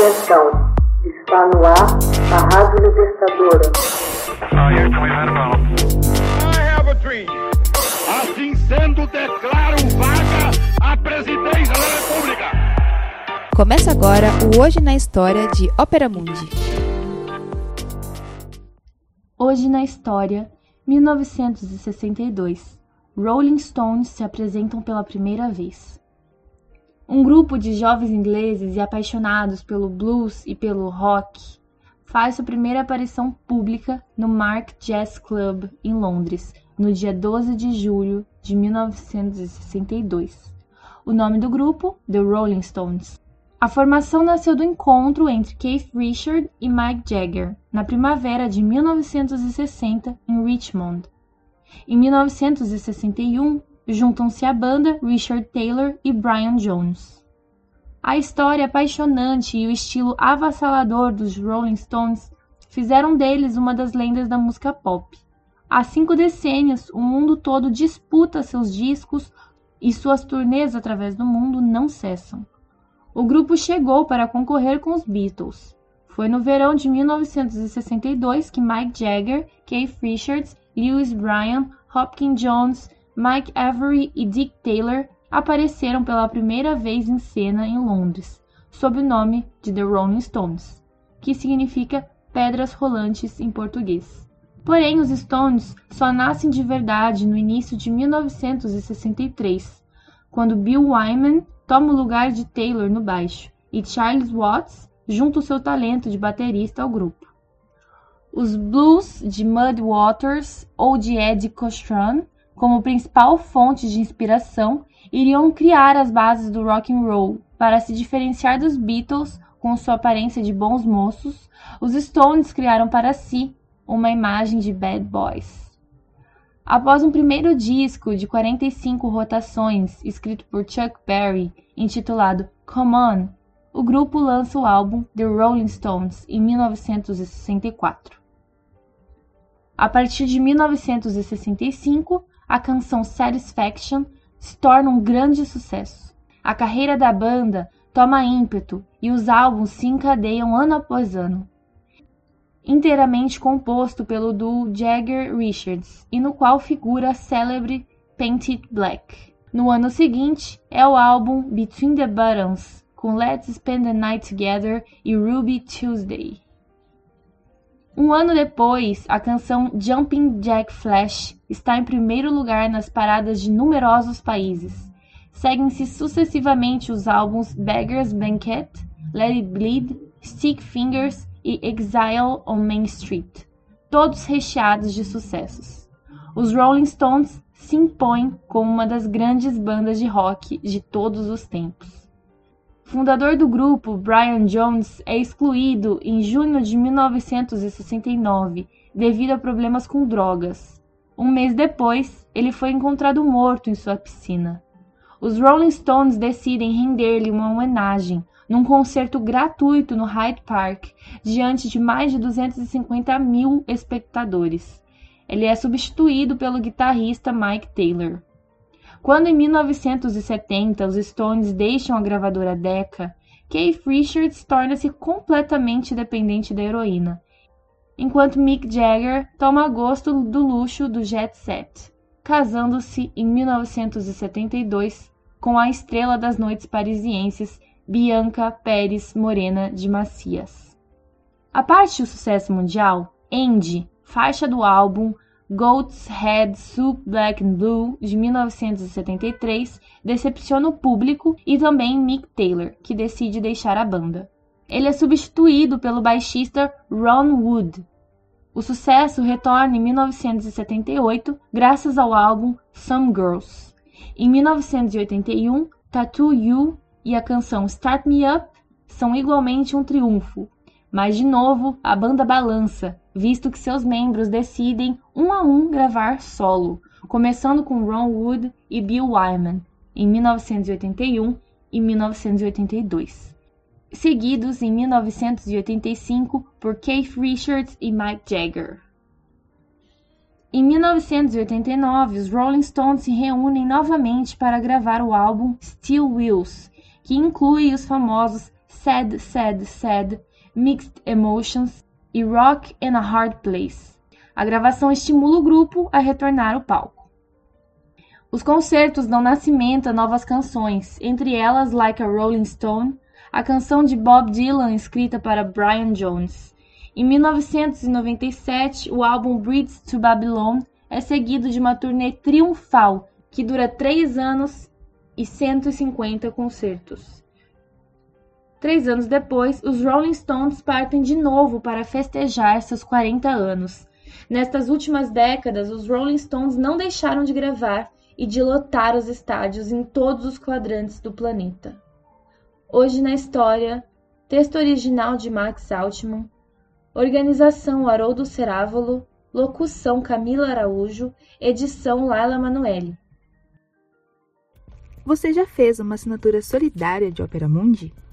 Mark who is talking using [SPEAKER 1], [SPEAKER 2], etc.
[SPEAKER 1] Atenção, está no ar a Rádio Libertadora.
[SPEAKER 2] Assim sendo, declaro vaga a presidência da República.
[SPEAKER 3] Começa agora o Hoje na História de Ópera Mundi.
[SPEAKER 4] Hoje na História, 1962. Rolling Stones se apresentam pela primeira vez. Um grupo de jovens ingleses e apaixonados pelo blues e pelo rock faz sua primeira aparição pública no Mark Jazz Club em Londres, no dia 12 de julho de 1962. O nome do grupo, The Rolling Stones. A formação nasceu do encontro entre Keith Richard e Mike Jagger, na primavera de 1960 em Richmond. Em 1961, juntam-se à banda Richard Taylor e Brian Jones. A história apaixonante e o estilo avassalador dos Rolling Stones fizeram deles uma das lendas da música pop. Há cinco decênios, o mundo todo disputa seus discos e suas turnês através do mundo não cessam. O grupo chegou para concorrer com os Beatles. Foi no verão de 1962 que Mike Jagger, Keith Richards, Lewis Bryan, Hopkins Jones, Mike Avery e Dick Taylor apareceram pela primeira vez em cena em Londres, sob o nome de The Rolling Stones, que significa pedras rolantes em português. Porém, os Stones só nascem de verdade no início de 1963, quando Bill Wyman toma o lugar de Taylor no baixo e Charles Watts junta o seu talento de baterista ao grupo. Os blues de Mud Waters ou de Eddie Cochran como principal fonte de inspiração, iriam criar as bases do rock and roll. Para se diferenciar dos Beatles com sua aparência de bons moços, os Stones criaram para si uma imagem de bad boys. Após um primeiro disco de 45 rotações, escrito por Chuck Berry, intitulado Come On, o grupo lança o álbum The Rolling Stones em 1964. A partir de 1965, a canção Satisfaction se torna um grande sucesso. A carreira da banda toma ímpeto e os álbuns se encadeiam ano após ano. Inteiramente composto pelo duo Jagger Richards e no qual figura a célebre Painted Black. No ano seguinte é o álbum Between the Buttons, com Let's Spend the Night Together e Ruby Tuesday. Um ano depois, a canção Jumping Jack Flash está em primeiro lugar nas paradas de numerosos países. Seguem-se sucessivamente os álbuns Beggar's Banquet, Let It Bleed, Stick Fingers e Exile on Main Street, todos recheados de sucessos. Os Rolling Stones se impõem como uma das grandes bandas de rock de todos os tempos. Fundador do grupo, Brian Jones é excluído em junho de 1969 devido a problemas com drogas. Um mês depois, ele foi encontrado morto em sua piscina. Os Rolling Stones decidem render-lhe uma homenagem num concerto gratuito no Hyde Park, diante de mais de 250 mil espectadores. Ele é substituído pelo guitarrista Mike Taylor. Quando em 1970 os Stones deixam a gravadora Decca, Keith Richards torna-se completamente dependente da heroína, enquanto Mick Jagger toma gosto do luxo do jet set, casando-se em 1972 com a estrela das noites parisienses Bianca Pérez Morena de Macias. A parte do sucesso mundial, Andy, faixa do álbum Goat's Head Soup Black and Blue, de 1973, decepciona o público e também Mick Taylor, que decide deixar a banda. Ele é substituído pelo baixista Ron Wood. O sucesso retorna em 1978 graças ao álbum Some Girls. Em 1981, Tattoo You e a canção Start Me Up são igualmente um triunfo, mas de novo a banda balança, visto que seus membros decidem um a um gravar solo, começando com Ron Wood e Bill Wyman em 1981 e 1982, seguidos em 1985 por Keith Richards e Mike Jagger. Em 1989, os Rolling Stones se reúnem novamente para gravar o álbum Steel Wheels, que inclui os famosos Sad, Sad, Sad, Mixed Emotions e Rock in a Hard Place. A gravação estimula o grupo a retornar ao palco. Os concertos dão nascimento a novas canções, entre elas Like a Rolling Stone, a canção de Bob Dylan escrita para Brian Jones. Em 1997, o álbum Bridge to Babylon é seguido de uma turnê triunfal que dura três anos e 150 concertos. Três anos depois, os Rolling Stones partem de novo para festejar seus 40 anos. Nestas últimas décadas, os Rolling Stones não deixaram de gravar e de lotar os estádios em todos os quadrantes do planeta. Hoje na história, texto original de Max Altman, organização Haroldo Cerávolo, locução Camila Araújo, edição Laila Manoeli.
[SPEAKER 3] Você já fez uma assinatura solidária de Opera Mundi?